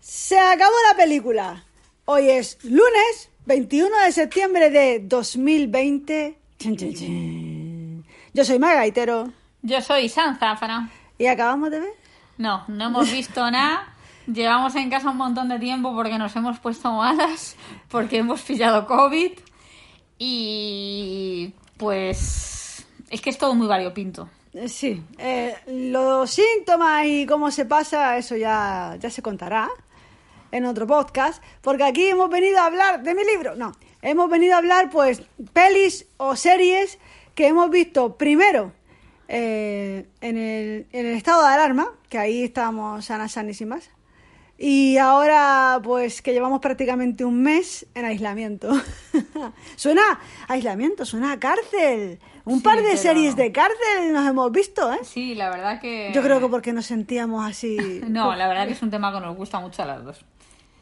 Se acabó la película. Hoy es lunes 21 de septiembre de 2020. Chin, chin, chin. Yo soy Maga Gaitero Yo soy San Zafra. y acabamos de ver. No, no hemos visto nada. Llevamos en casa un montón de tiempo porque nos hemos puesto malas, porque hemos pillado COVID. Y pues es que es todo muy variopinto. Sí, eh, los síntomas y cómo se pasa, eso ya, ya se contará en otro podcast, porque aquí hemos venido a hablar de mi libro. No, hemos venido a hablar pues pelis o series que hemos visto primero eh, en, el, en el estado de alarma, que ahí estábamos sanas, sanísimas, y ahora pues que llevamos prácticamente un mes en aislamiento. suena aislamiento, suena a cárcel. Un Sí, par de pero- series de cárcel nos hemos visto, ¿eh? Sí, la verdad que... Yo creo que porque nos sentíamos así. No, la verdad que es un tema que nos gusta mucho a las dos.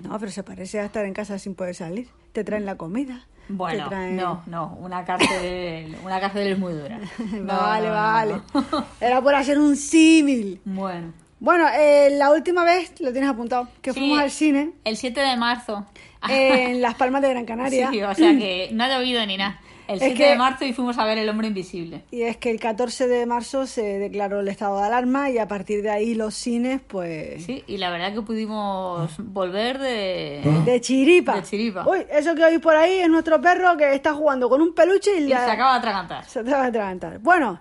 No, pero se parece a estar en casa sin poder salir. Te traen la comida. Bueno, traen- no, no, una cárcel, una cárcel es muy dura. No, vale, no, vale. no. Era por hacer un símil. Bueno. Bueno, eh, la última vez, lo tienes apuntado, que Sí. fuimos al cine El 7 de marzo. en Las Palmas de Gran Canaria. Sí, o sea que no ha llovido ni nada. El Es 7 que- de marzo y fuimos a ver El Hombre Invisible. Y es que el 14 de marzo se declaró el estado de alarma y a partir de ahí los cines, pues. Sí, y la verdad que pudimos volver de... De chiripa. De chiripa. Uy, eso que oís por ahí es nuestro perro que está jugando con un peluche y, Y le se acaba de atragantar. Se te va a atragantar. Bueno,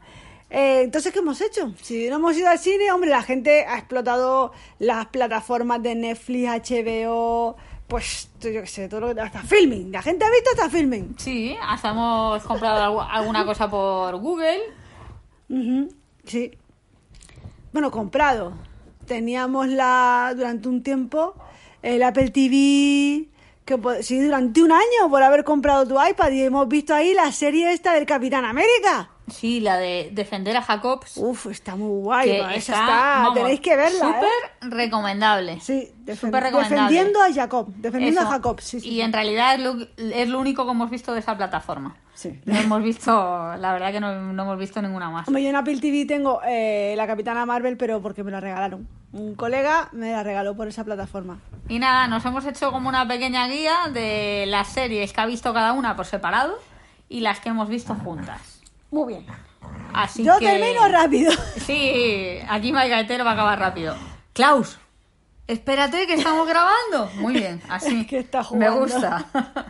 eh, entonces, ¿qué hemos hecho? Si no hemos ido al cine, hombre, la gente ha explotado las plataformas de Netflix, HBO, pues, yo qué sé, todo lo que... Hasta filming. La gente ha visto hasta filming. Sí, hasta hemos comprado algu- alguna cosa por Google. Sí. Bueno, comprado. Teníamos la durante un tiempo el Apple TV, que sí, durante un año por haber comprado tu iPad y hemos visto ahí la serie esta del Capitán América. Sí, la de defender a Jacobs. Uf, está muy guay. esa está, tenéis que verla. ¿eh? Súper recomendable. Sí, Súper recomendable. defendiendo a Jacob, defendiendo Eso. a Jacob, sí, sí. Y en realidad es lo, es lo único que hemos visto de esa plataforma. Sí. No hemos visto, la verdad que no, no hemos visto ninguna más. Hombre, yo en Apple TV tengo eh, la Capitana Marvel, pero porque me la regalaron. Un colega me la regaló por esa plataforma. Y nada, nos hemos hecho como una pequeña guía de las series que ha visto cada una por separado y las que hemos visto juntas. Muy bien. Así Yo que... termino rápido. Sí, aquí Mike Gaetero va a acabar rápido. Klaus, espérate que estamos grabando. Muy bien, así. Es que está Me gusta.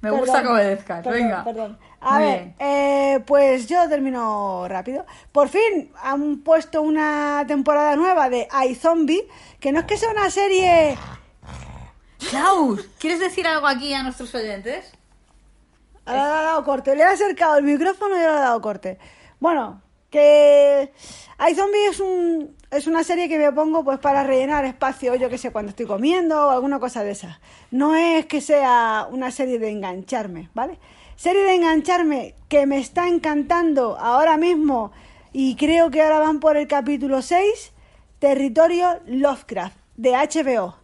Me Perdón, gusta que obedezcas. perdón, Venga. Perdón. A Muy ver, eh, pues yo termino rápido. Por fin han puesto una temporada nueva de iZombie, que no es que sea una serie Klaus, ¿quieres decir algo aquí a nuestros oyentes? Ahora le ha dado corte. Le he acercado el micrófono y ahora le ha dado corte. Bueno, que iZombie es es una serie que me pongo pues para rellenar espacio, yo que sé, cuando estoy comiendo o alguna cosa de esas. No es que sea una serie de engancharme, ¿vale? Serie de engancharme que me está encantando ahora mismo y creo que ahora van por el capítulo 6, Territorio Lovecraft, de HBO.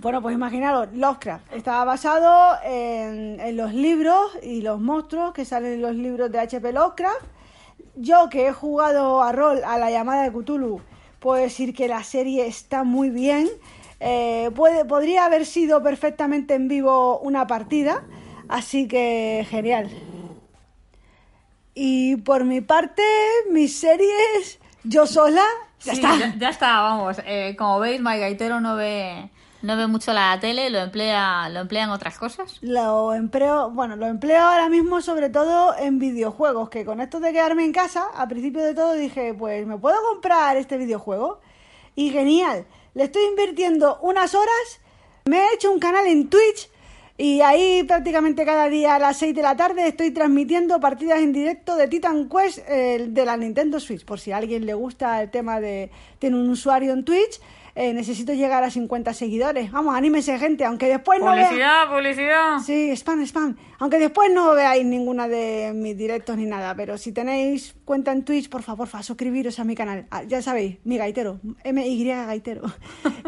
Bueno, pues imaginaros, Lovecraft estaba basado en, en los libros y los monstruos que salen en los libros de H.P. Lovecraft. Yo que he jugado a rol a la llamada de Cthulhu, puedo decir que la serie está muy bien. Eh, puede, podría haber sido perfectamente en vivo una partida, así que genial. Y por mi parte, mis series, yo sola, ya Sí, está. Ya, ya está, vamos. Eh, como veis, Mike Gaetero no ve, no ve mucho la tele, lo emplea, lo emplea en otras cosas. Lo empleo, bueno, lo empleo ahora mismo sobre todo en videojuegos, que con esto de quedarme en casa, a principio de todo dije, pues me puedo comprar este videojuego. Y genial, le estoy invirtiendo unas horas, me he hecho un canal en Twitch y ahí prácticamente cada día a las 6 de la tarde estoy transmitiendo partidas en directo de Titan Quest eh, de la Nintendo Switch, por si a alguien le gusta el tema de tener un usuario en Twitch. Eh, necesito llegar a 50 seguidores. Vamos, anímese gente, aunque después no vea... Publicidad, publicidad. Sí, spam, spam. Aunque después no veáis ninguna de mis directos ni nada, pero si tenéis cuenta en Twitch, por favor, fa, suscribiros a mi canal. Ah, ya sabéis, mi gaitero, M-Y gaitero.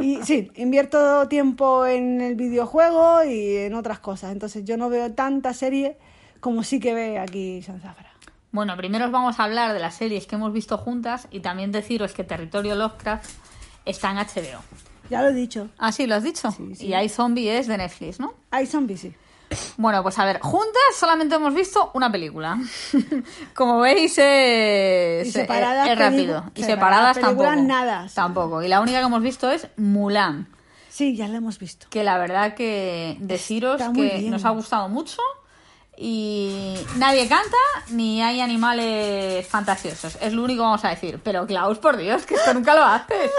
Y sí, invierto tiempo en el videojuego y en otras cosas. Entonces yo no veo tanta serie como sí que ve aquí Sanzafra. Bueno, primero os vamos a hablar de las series que hemos visto juntas y también deciros que Territorio Lovecraft está en HBO. Ya lo he dicho. Ah, sí, lo has dicho. Sí, sí. Y hay Zombie es de Netflix, ¿no? Hay zombies, sí. Bueno, pues a ver, juntas solamente hemos visto una película. Como veis, es, Y separadas es rápido. Y separadas tampoco. nada, sí. Tampoco. Y la única que hemos visto es Mulan. Sí, ya lo hemos visto. Que la verdad que deciros que bien. nos ha gustado mucho. Y nadie canta ni hay animales fantasiosos. Es lo único que vamos a decir. Pero Klaus, por Dios, que esto nunca lo haces.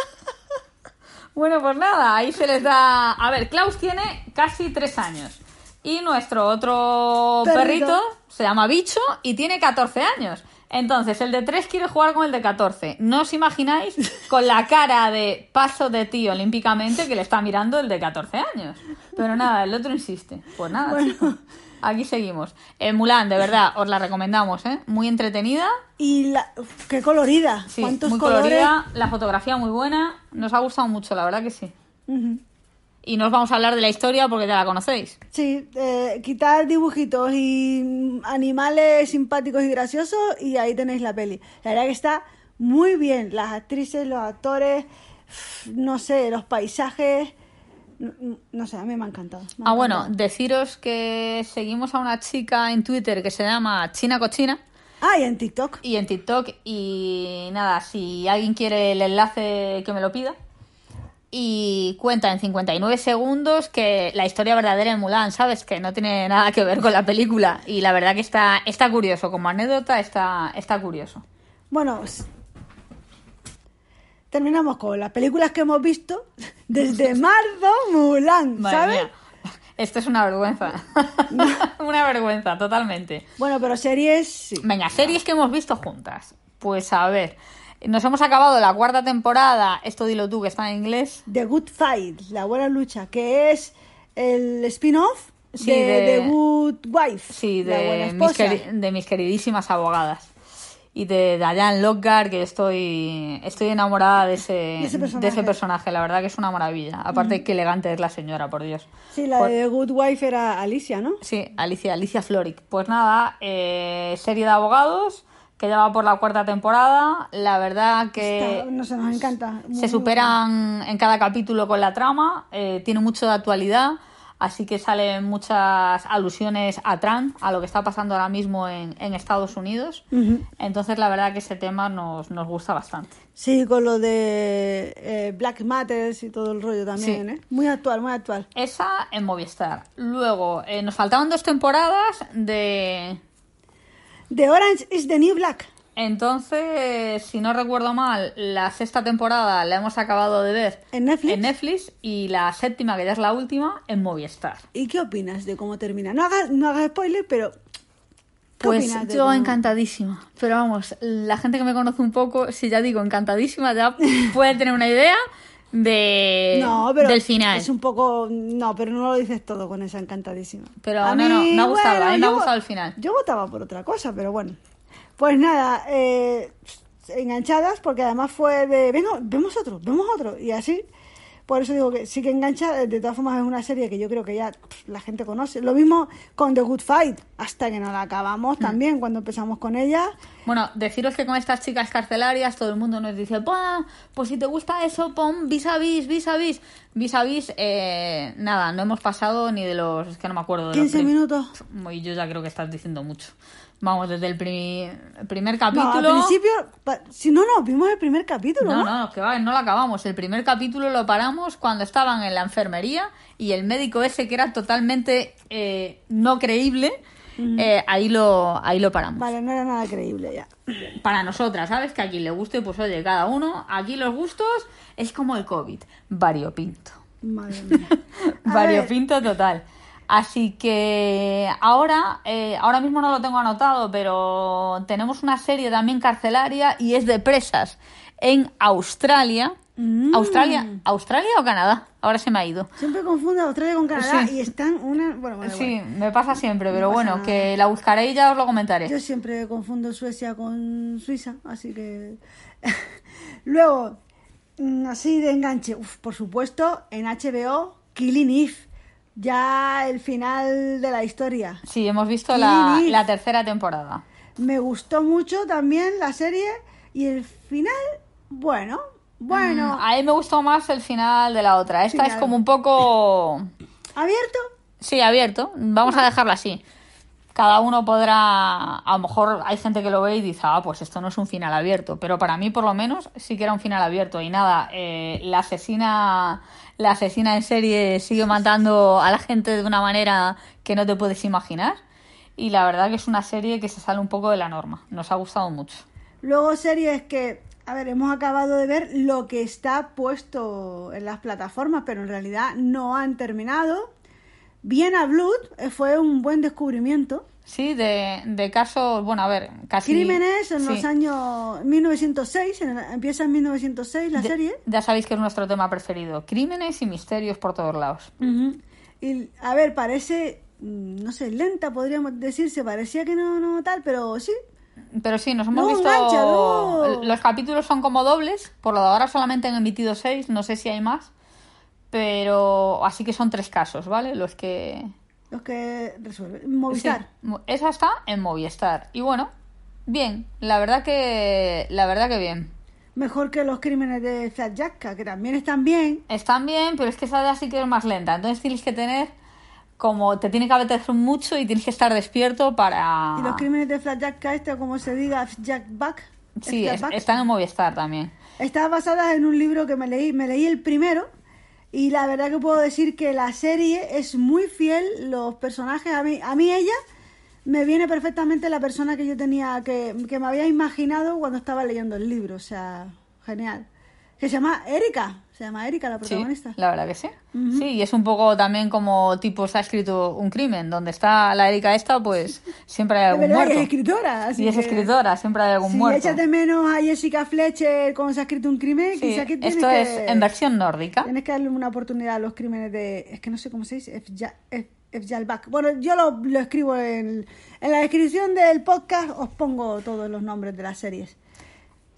Bueno, pues nada, ahí se les da. A ver, Klaus tiene casi tres años. Y nuestro otro Perrito. perrito, se llama Bicho y tiene 14 años. Entonces, el de 3 quiere jugar con el de 14. No os imagináis con la cara de paso de tío olímpicamente que le está mirando el de 14 años. Pero nada, el otro insiste. Pues nada, chicos, aquí seguimos. Eh, Mulan, de verdad, os la recomendamos, ¿eh? Muy entretenida. Y la... qué colorida. Sí, ¿Cuántos muy colores? colorida, la fotografía muy buena. Nos ha gustado mucho, la verdad que sí. Y no os vamos a hablar de la historia porque ya la conocéis. Sí, eh, quitar dibujitos y mm, animales simpáticos y graciosos y ahí tenéis la peli. La verdad que está muy bien. Las actrices, los actores, no sé, los paisajes. No, no sé, a mí me ha encantado. me ha Ah, bueno, deciros que seguimos a una chica en Twitter que se llama China Cochina Ah, y en TikTok. y en TikTok y nada, si alguien quiere el enlace que me lo pida. Y cuenta en 59 segundos que la historia verdadera de Mulan, ¿sabes? Que no tiene nada que ver con la película. Y la verdad que está, está curioso, como anécdota está, está curioso. Bueno, terminamos con las películas que hemos visto desde marzo, Mulan, Madre ¿sabes? mía. Esto es una vergüenza. una vergüenza, totalmente. Bueno, pero series, sí. Venga, series que hemos visto juntas. Pues a ver, nos hemos acabado la cuarta temporada, esto dilo tú que está en inglés. The Good Fight, La Buena Lucha, que es el spin-off Sí, de, de- The Good Wife, Sí, la buena de mis, esposa. queri- de mis queridísimas abogadas. Y de Diane Lockhart, que estoy, estoy enamorada de ese, ese de ese personaje. La verdad que es una maravilla. Aparte, qué elegante es la señora, por Dios. Sí, la de Good Wife era Alicia, ¿no? Sí, Alicia, Alicia Floric. Pues nada, eh, serie de abogados que ya va por la cuarta temporada. La verdad que Está- no sé, nos encanta. Muy, se superan en cada capítulo con la trama, eh, tiene mucho de actualidad, así que salen muchas alusiones a Trump, a lo que está pasando ahora mismo en, en Estados Unidos. Entonces, la verdad que ese tema nos, nos gusta bastante. Sí, con lo de eh, Black Matters y todo el rollo también, Sí. ¿eh? Muy actual, muy actual. Esa en Movistar. Luego, eh, nos faltaban dos temporadas de... The Orange is the New Black. Entonces, si no recuerdo mal, la sexta temporada la hemos acabado de ver ¿En Netflix? en Netflix y la séptima, que ya es la última, en Movistar. ¿Y qué opinas de cómo termina? No hagas, no hagas spoiler, pero... ¿qué Pues yo encantadísima. Pero vamos, la gente que me conoce un poco, si ya digo encantadísima, ya puede tener una idea de No, pero del final. es un poco... No, pero no lo dices todo con esa encantadísima. Pero A no, no, mí, me ha gustado, bueno, a mí me ha gustado el final. Yo votaba por otra cosa, pero bueno. Pues nada, eh, enganchadas, porque además fue de, venga, vemos otro, vemos otro, y así. Por eso digo que sí que engancha, de todas formas es una serie que yo creo que ya pff, la gente conoce. Lo mismo con The Good Fight, hasta que no la acabamos Mm. también, cuando empezamos con ella. Bueno, deciros que con estas chicas carcelarias todo el mundo nos dice, "Buah, pues si te gusta eso, pon vis a vis, vis a vis. Vis a vis, eh, nada, no hemos pasado ni de los, es que no me acuerdo de los 15 prim- minutos. Y yo ya creo que estás diciendo mucho. Vamos, desde el pri- primer No, capítulo... al principio, si no, no, vimos el primer capítulo, No, ¿no? no, que va, no lo acabamos. El primer capítulo lo paramos cuando estaban en la enfermería y el médico ese que era totalmente eh, no creíble, eh, ahí lo ahí lo paramos. Vale, no era nada creíble ya. Para nosotras, ¿sabes? Que a quien le guste, pues oye, cada uno, aquí los gustos es como el COVID, variopinto. Madre mía. A variopinto total. Así que ahora, eh, ahora mismo no lo tengo anotado, pero tenemos una serie también carcelaria y es de presas en Australia. Mm. ¿Australia? ¿Australia o Canadá? Ahora se me ha ido. Siempre confundo Australia con Canadá Sí. y están una... Bueno, bueno, Sí, me pasa siempre, pero bueno, nada. que la buscaré y ya os lo comentaré. Yo siempre confundo Suecia con Suiza, así que... Luego, mm, así de enganche, uf, por supuesto, en HBO, Killing Eve. Ya el final de la historia. Sí, hemos visto la, tercera temporada. Me gustó mucho también la serie y el final, bueno, bueno, Mm, A mí me gustó más el final de la otra. Esta Final. es como un poco... abierto. Sí, abierto. Vamos a dejarlo así. Cada uno podrá... A lo mejor hay gente que lo ve y dice, ah, pues esto no es un final abierto. Pero para mí, por lo menos, sí que era un final abierto. Y nada, eh, la asesina... La asesina en serie sigue matando a la gente de una manera que no te puedes imaginar. Y la verdad que es una serie que se sale un poco de la norma. Nos ha gustado mucho. Luego series que, a ver, hemos acabado de ver lo que está puesto en las plataformas, pero en realidad no han terminado. Viena Blood eh, fue un buen descubrimiento. Sí, de, de casos, bueno, a ver, casi... Crímenes en sí. los años 1906, en- empieza en 1906 la De- serie. Ya sabéis que es nuestro tema preferido. Crímenes y misterios por todos lados. Y, a ver, parece, mm, no sé, lenta podríamos decirse, parecía que no, no tal, pero sí. Pero sí, nos hemos No, visto... engancha, no. Los capítulos son como dobles. Por lo de ahora solamente han emitido seis. No sé si hay más. Pero así que son tres casos, ¿vale? Los que... Los que resuelven. Movistar. Sí, esa está en Movistar. Y bueno, bien. La verdad que... La verdad que bien. Mejor que los crímenes de Zajatka, que también están bien. Están bien, pero es que esa sí que es más lenta. Entonces tienes que tener como te tiene que apetecer mucho y tienes que estar despierto para... Y los crímenes de Flapjack este, como se diga, Jack Back. Sí, es- están en Movistar también. Está basada en un libro que me leí, me leí el primero y la verdad que puedo decir que la serie es muy fiel, los personajes, a mí, a mí ella me viene perfectamente la persona que yo tenía, que, que me había imaginado cuando estaba leyendo el libro, o sea, genial. Que se llama Erika, se llama Erika la Sí, protagonista. la verdad que sí. Sí, y es un poco también como tipo se ha escrito un crimen. Donde está la Erika esta, pues siempre hay algún muerto. y es escritora. Así y es que- escritora, siempre hay algún muerto. echas de menos a Jessica Fletcher cuando se ha escrito un crimen, Sí, quizá que tienes esto que... es en versión nórdica. Tienes que darle una oportunidad a los crímenes de... Es que no sé cómo se dice. Efjalbak. Bueno, yo lo, lo escribo en, en la descripción del podcast. Os pongo todos los nombres de las series.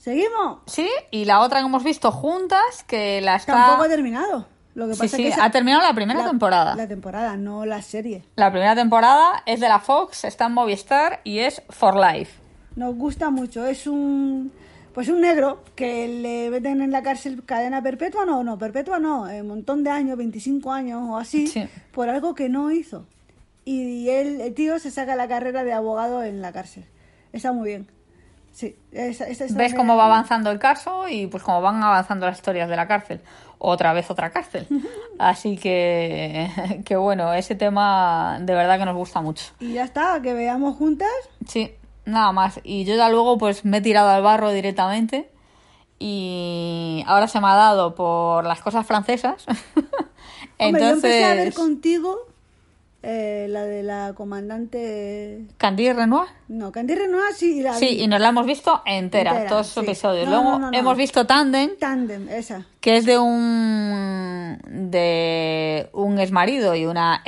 ¿Seguimos? Sí, y la otra que hemos visto juntas, que la está... Tampoco ha terminado. Lo que Sí, pasa sí, es que ha terminado la primera la- temporada. La temporada, no la serie. La primera temporada es de la Fox, está en Movistar y es For Life. Nos gusta mucho. Es un... Pues un negro que le meten en la cárcel cadena perpetua, no, no, perpetua no, un montón de años, 25 años o así, Sí. por algo que no hizo. Y él, el tío se saca la carrera de abogado en la cárcel. Está muy bien. Sí, esa, esa- Ves cómo va avanzando el caso y pues cómo van avanzando las historias de la cárcel. Otra vez otra cárcel. Así que, que bueno, ese tema de verdad que nos gusta mucho. Y ya está, que veamos juntas. Sí, nada más. Y yo ya luego pues me he tirado al barro directamente y ahora se me ha dado por las cosas francesas. Hombre, yo empecé a ver Entonces, contigo eh, la de la comandante... Candy Renoir. No, Candy Renoir sí, la Sí, vi. y nos la hemos visto entera, Entera, todos sus sí. episodios. No, Luego no, no, no. hemos visto Tandem, Tandem, esa. que es de un de un exmarido y una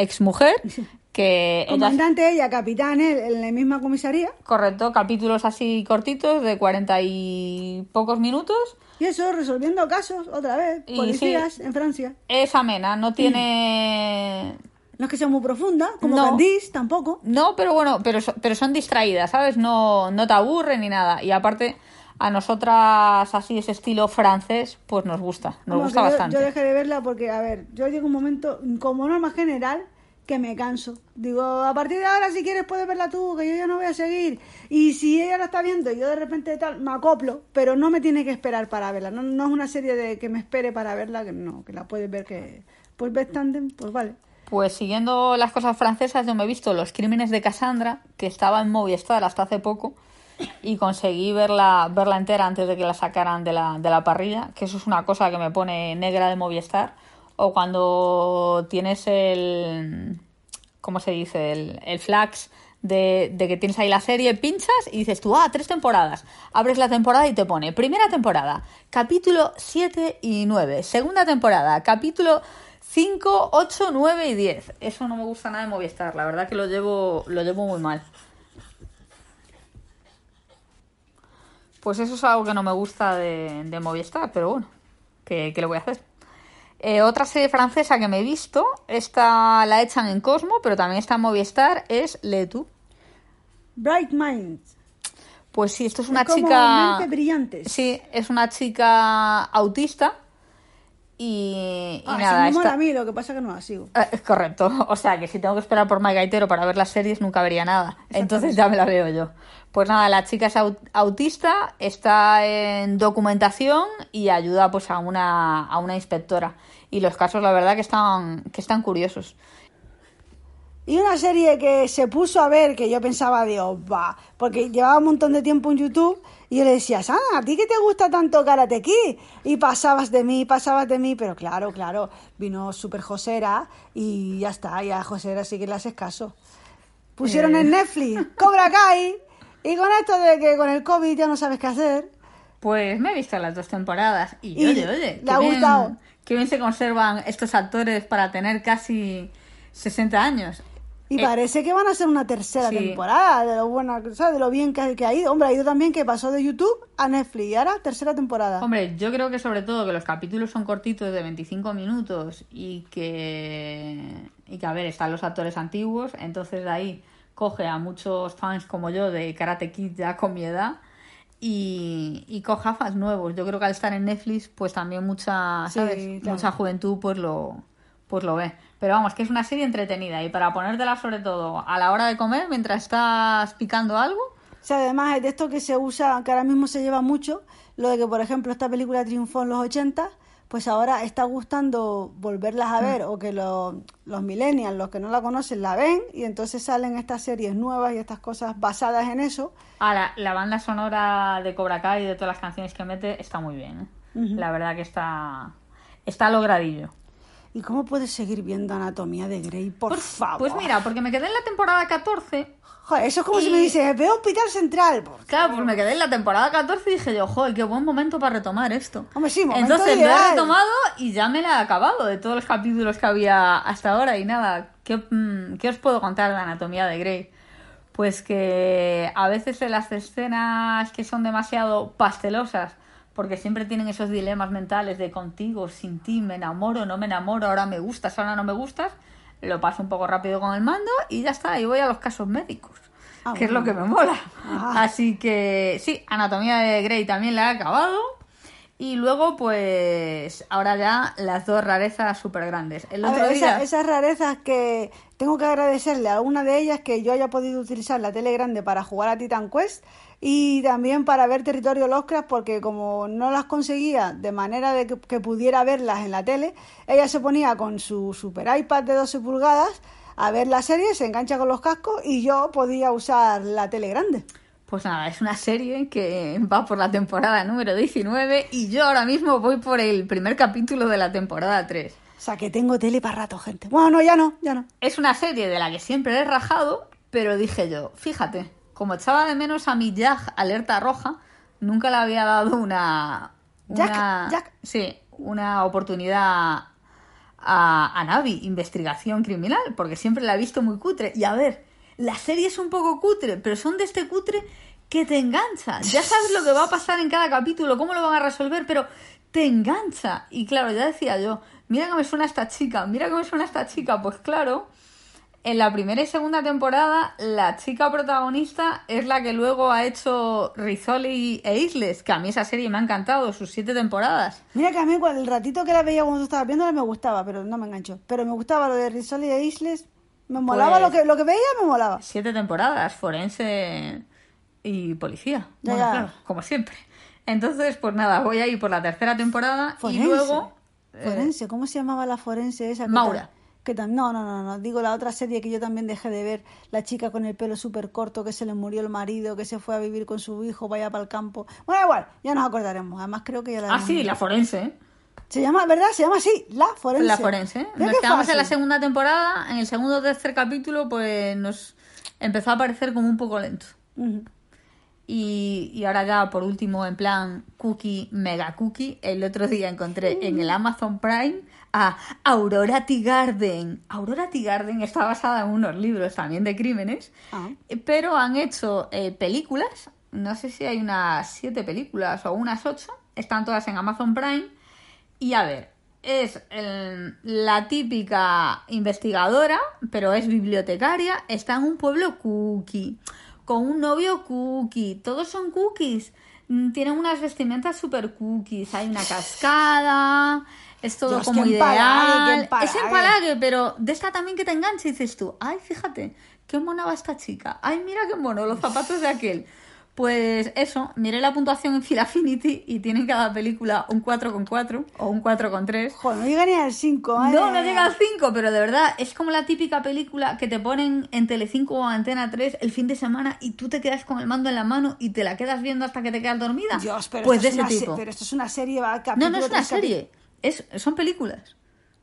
que ellas Comandante ella, capitán él, en la misma comisaría. correcto capítulos así cortitos de cuarenta y pocos minutos Y eso, resolviendo casos, otra vez. Y Policías en Francia. es amena no tiene No es que sea muy profunda, como No. Candice tampoco. no pero bueno pero pero son distraídas sabes no no te aburren ni nada y aparte a nosotras así ese estilo francés pues nos gusta nos gusta yo- bastante Yo, dejé de verla porque, a ver, yo llego un momento, como norma general, que me canso. Digo, a partir de ahora, si quieres, puedes verla tú, que yo ya no voy a seguir. Y si ella la está viendo y yo de repente tal, me acoplo, pero no me tiene que esperar para verla. No, no es una serie de que me espere para verla, que no, que la puedes ver que. Pues ves Tandem, pues vale. Pues siguiendo las cosas francesas, yo me he visto Los Crímenes de Cassandra, que estaba en Movistar hasta hace poco, y conseguí verla, verla entera antes de que la sacaran de la, de la parrilla, que eso es una cosa que me pone negra de Movistar, o cuando tienes el... ¿Cómo se dice? El, el flax de, de que tienes ahí la serie, pinchas y dices tú, ah, tres temporadas. Abres la temporada y te pone primera temporada, capítulo 7 y 9. Segunda temporada, capítulo 5, 8, 9 y 10. Eso no me gusta nada de Movistar, la verdad que lo llevo, lo llevo muy mal. Pues eso es algo que no me gusta de, de Movistar, pero bueno, ¿qué, qué le voy a hacer? Eh, otra serie francesa que me he visto, esta la echan en Cosmo, pero también está en Movistar, es Le Tout. Bright Minds. Pues sí, esto es una Es como chica. mentes brillantes. Sí, es una chica autista. Y, y Ah, nada, mola está- a mí, lo que pasa es que no la sigo. Eh, Es correcto. O sea, que si tengo que esperar por Mike Gaitero para ver las series, nunca vería nada. Entonces ya me la veo yo. Pues nada, la chica es au- autista, está en documentación y ayuda pues a una, a una inspectora. Y los casos, la verdad, que están, que están curiosos. Y una serie que se puso a ver, que yo pensaba, Dios, va, porque llevaba un montón de tiempo en YouTube y yo le decía, Sana, ¿a ti que te gusta tanto Karate Kid? Y pasabas de mí, pasabas de mí, pero claro, claro, vino Super Josera y ya está, y a Josera sí que le haces caso. Pusieron Eh. en Netflix Cobra Kai y con esto de que con el COVID ya no sabes qué hacer. Pues me he visto las dos temporadas y, Y oye, oye, le ha qué bien- gustado. qué bien se conservan estos actores para tener casi 60 años. Y Eh, parece que van a ser una tercera sí. temporada, de lo buena, ¿sabes? De lo bien que, ha- que ha ido. Hombre, ha ido también que pasó de YouTube a Netflix y ahora tercera temporada. Hombre, yo creo que sobre todo que los capítulos son cortitos de 25 minutos y que, y que a ver, están los actores antiguos, entonces de ahí coge a muchos fans como yo de Karate Kid ya con mi edad y, y coge a fans nuevos. Yo creo que al estar en Netflix, pues también mucha, Sí, ¿sabes? claro. Mucha juventud pues lo, pues lo ve. Pero vamos, que es una serie entretenida y para ponértela sobre todo a la hora de comer, mientras estás picando algo, O sea, además es de esto que se usa, que ahora mismo se lleva mucho, lo de que, por ejemplo, esta película triunfó en los 80, pues ahora está gustando volverlas a ver, o que lo- los millennials, los que no la conocen, la ven, y entonces salen estas series nuevas y estas cosas basadas en eso. Ah, la, banda sonora de Cobra Kai y de todas las canciones que mete está muy bien. ¿eh? Ujú. La verdad que está, está logradillo. ¿Y cómo puedes seguir viendo Anatomía de Grey, por favor? Pues mira, porque me quedé en la temporada 14. Joder, eso es como si me dices, veo Hospital Central. Pues, Claro, pues me quedé en la temporada 14 y dije yo, joder, qué buen momento para retomar esto. Hombre, sí, momento Entonces lo ideal. he retomado y ya me la he acabado de todos los capítulos que había hasta ahora. Y nada, ¿qué, mm, ¿qué os puedo contar de Anatomía de Grey? Pues que a veces en las escenas que son demasiado pastelosas, porque siempre tienen esos dilemas mentales de contigo, sin ti, me enamoro, no me enamoro, ahora me gustas, ahora no me gustas, lo paso un poco rápido con el mando y ya está, y voy a los casos médicos, Ah, que es lo que me mola. Ah. Así que sí, Anatomía de Grey también la he acabado. Y luego, pues, ahora ya las dos rarezas súper grandes. El otro ver, día... esa- esas rarezas que tengo que agradecerle a una de ellas que yo haya podido utilizar la tele grande para jugar a Titan Quest y también para ver Territorio Lovecraft porque como no las conseguía de manera de que, que pudiera verlas en la tele, ella se ponía con su super iPad de 12 pulgadas a ver la serie, se engancha con los cascos y yo podía usar la tele grande. Pues nada, es una serie que va por la temporada número 19 y yo ahora mismo voy por el primer capítulo de la temporada 3. O sea que tengo tele para rato, gente. Bueno, no, ya no, ya no. Es una serie de la que siempre he rajado, pero dije yo, fíjate, como echaba de menos a mi Jag Alerta Roja, nunca le había dado una... Jack, Jack. Sí, una oportunidad a, a Navi, investigación criminal, porque siempre la he visto muy cutre. Y a ver, la serie es un poco cutre, pero son de este cutre que te engancha. Ya sabes lo que va a pasar en cada capítulo, cómo lo van a resolver, pero te engancha. Y claro, ya decía yo, mira que me suena esta chica, mira que me suena esta chica. Pues claro, en la primera y segunda temporada, la chica protagonista es la que luego ha hecho Rizzoli e Isles, que a mí esa serie me ha encantado, sus siete temporadas. Mira que a mí el ratito que la veía cuando tú estabas viéndola me gustaba, pero no me enganchó. Pero me gustaba lo de Rizzoli e Isles. Me molaba Pues- lo que lo que veía, me molaba. Siete temporadas, forense y policía. Ya, bueno, ya. claro, como siempre. Entonces, pues nada, voy a ir por la tercera temporada Forense. y luego... eh, Forense, ¿cómo se llamaba la forense esa? Maura. que tan- no, no, no, no, digo la otra serie que yo también dejé de ver, la chica con el pelo súper corto, que se le murió el marido, que se fue a vivir con su hijo, vaya para el campo. Bueno, igual, ya nos acordaremos, además creo que ya la Ah, sí, la forense. ¿eh? Se llama, ¿verdad? Se llama así, la forense. La forense. Nos quedamos en la segunda temporada, en el segundo o tercer capítulo, pues nos empezó a parecer como un poco lento. Y, y ahora ya por último, en plan cookie, mega cookie, el otro día encontré en el Amazon Prime a Aurora Tea Garden. Aurora Garden está basada en unos libros también de crímenes, Ah. pero han hecho eh, películas, no sé si hay unas siete películas o unas ocho, están todas en Amazon Prime. Y a ver, es el- la típica investigadora, pero es bibliotecaria, está en un pueblo cookie, con un novio cookie. Todos son cookies. Mm, Tienen unas vestimentas super cookies. Hay una cascada. Es todo Dios, como qué empalague, qué ideal. empalague. Es empalague, pero de esta también que te engancha y dices tú, ay, fíjate, qué mona va esta chica. Ay, mira qué mono, los zapatos de aquel. Pues eso, miré la puntuación en Filafinity y tiene en cada película un 4,4 o un 4,3. Joder, no llega ni al 5, No, no llega al 5, pero de verdad es como la típica película que te ponen en Telecinco o Antena 3 el fin de semana y tú te quedas con el mando en la mano y te la quedas viendo hasta que te quedas dormida. Dios, pero, pues de esto es ese tipo. pero esto es una serie, va No, capítulo no es una serie, es, son películas.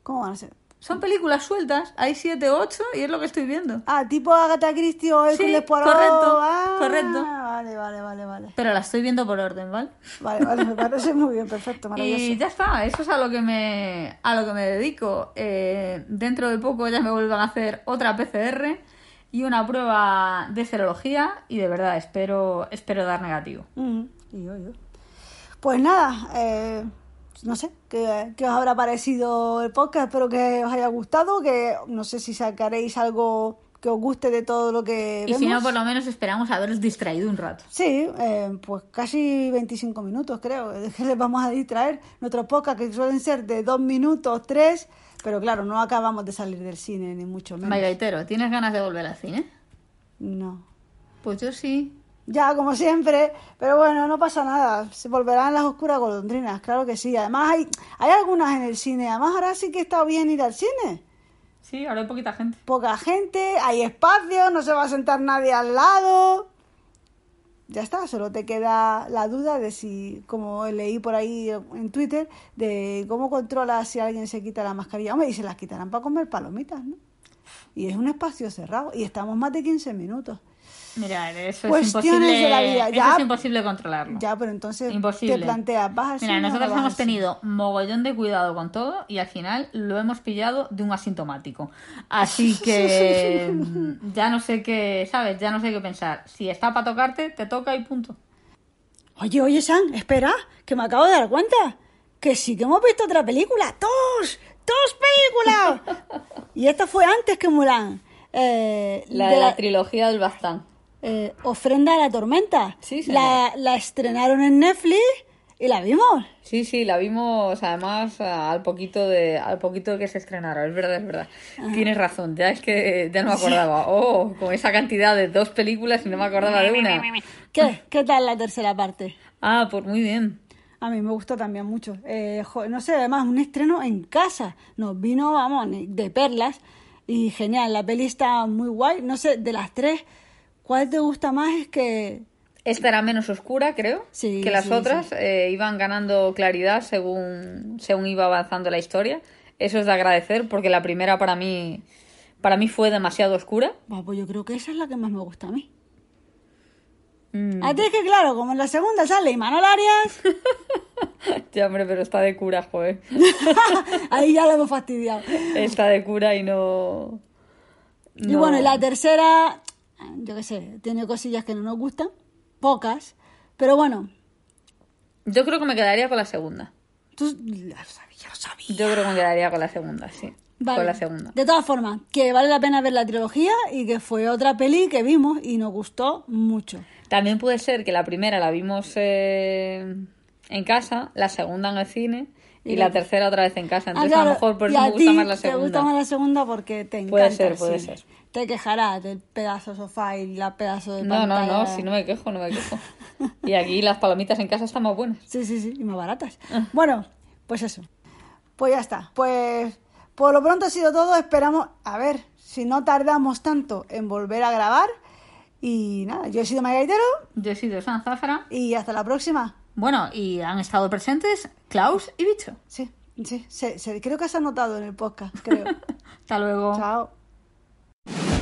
¿Cómo van a ser? Son películas sueltas, hay 7 o 8 y es lo que estoy viendo. Ah, tipo Agatha Christie o Hércules Sí, correcto, Ah, correcto. Vale, vale, vale, vale. Pero la estoy viendo por orden, ¿vale? Vale, vale, me parece muy bien, perfecto, maravilloso. Y ya está, eso es a lo que me, a lo que me dedico. Eh, dentro de poco ya me vuelvan a hacer otra PCR y una prueba de serología y de verdad espero, espero dar negativo. Mm, y yo, yo. Pues nada, eh, no sé, ¿qué, qué os habrá parecido el podcast? Espero que os haya gustado, que no sé si sacaréis algo que os guste de todo lo que Y vemos. si no, por lo menos esperamos haberos distraído un rato. Sí, eh, pues casi 25 minutos creo, que les vamos a distraer. Nuestros podcasts que suelen ser de dos minutos, tres, pero claro, no acabamos de salir del cine, ni mucho menos. Maigaitero, ¿tienes ganas de volver al cine? No. Pues yo sí. Ya, como siempre, pero bueno, no pasa nada. Se volverán las oscuras golondrinas, claro que sí. Además, hay, hay algunas en el cine. Además, ahora sí que está bien ir al cine. Sí, ahora hay poquita gente. Poca gente, hay espacio, no se va a sentar nadie al lado. Ya está, solo te queda la duda de si, como leí por ahí en Twitter, de cómo controlas si alguien se quita la mascarilla. Hombre, y se las quitarán para comer palomitas, ¿no? Y es un espacio cerrado y estamos más de 15 minutos. Mira, eso es Cuestiones imposible. de la vida, eso es imposible controlarlo. Ya, pero entonces Imposible. te planteas, ¿vas al Mira, no nosotros hemos tenido mogollón de cuidado con todo y al final lo hemos pillado de un asintomático. Así que mm, ya no sé qué, ¿sabes? Ya no sé qué pensar. Si está para tocarte, te toca y punto. Oye, oye, San, espera, que me acabo de dar cuenta. Que sí que hemos visto otra película. ¡Dos! ¡Dos películas! y esta fue antes que Mulan. Eh, trilogía del Bastán. Eh, Ofrenda a la Tormenta. Sí, la, la estrenaron en Netflix y la vimos. Sí, sí, la vimos además al poquito de al poquito que se estrenara, es verdad, es verdad. Tienes razón, ya es que ya no me acordaba. Oh, con esa cantidad de dos películas y no me acordaba de una. ¿Qué? ¿Qué tal la tercera parte? Ah, pues muy bien. A mí me gustó también mucho. Eh, jo- no sé, además, un estreno en casa. Nos vino, vamos, de perlas. Y genial, la peli está muy guay. No sé, de las tres, ¿cuál te gusta más? Es que... Esta era menos oscura, creo, Sí, que las sí, otras. eh, iban ganando claridad según, según iba avanzando la historia. Eso es de agradecer porque la primera para mí, para mí fue demasiado oscura. Pues yo creo que esa es la que más me gusta a mí. Mm, A ti es que, claro, como en la segunda sale Imanol Arias, ya, hombre, pero está de cura, joder. ahí ya lo hemos fastidiado. Está de cura y no... Y no- bueno, y la tercera, yo qué sé, tiene cosillas que no nos gustan, pocas, pero bueno, Yo creo que me quedaría con la segunda. tú lo sabías, lo sabías. Yo creo que me quedaría con la segunda, sí. Vale. Con la segunda. De todas formas, que vale la pena ver la trilogía y que fue otra peli que vimos y nos gustó mucho. También puede ser que la primera la vimos eh, en casa, la segunda en el cine y, Y la tercera otra vez en casa. Ah, Entonces a lo mejor por eso me gusta más la segunda. gusta más la segunda porque te encanta. Puede ser, puede ser. Te quejarás del pedazo sofá y la pedazo de No, no, pantalla. no, si no me quejo, no me quejo. Y aquí las palomitas en casa están más buenas. Sí, sí, sí, y más baratas. Ah. Bueno, pues eso. Pues ya está. Pues por lo pronto ha sido todo. Esperamos, a ver, si no tardamos tanto en volver a grabar. Y nada, yo he sido Magaitero Yo he sido San Zafra. y hasta la próxima. Bueno, y han estado presentes Klaus y Bicho. Sí, sí, se- se- creo que has anotado en el podcast, creo. Hasta luego. Chao. you